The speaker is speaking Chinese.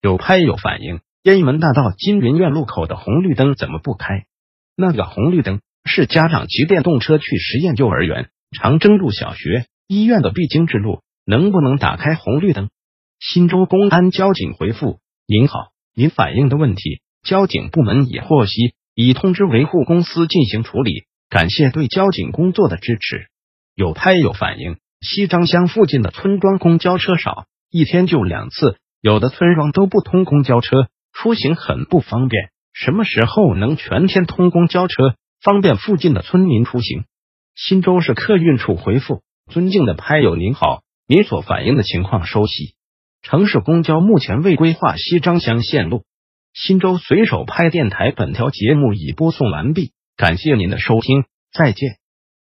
有拍有反应。雁门大道金云苑路口的红绿灯怎么不开？那个红绿灯是家长骑电动车去实验幼儿园、长征路小学、医院的必经之路，能不能打开红绿灯？新州公安交警回复：您好，您反映的问题，交警部门已获悉，已通知维护公司进行处理。感谢对交警工作的支持。有拍有反应。西张乡附近的村庄公交车少，一天就两次。有的村庄都不通公交车，出行很不方便。什么时候能全天通公交车，方便附近的村民出行？新州市客运处回复：尊敬的拍友您好，您所反映的情况收悉。城市公交目前未规划西张乡线路。新州随手拍电台本条节目已播送完毕，感谢您的收听，再见。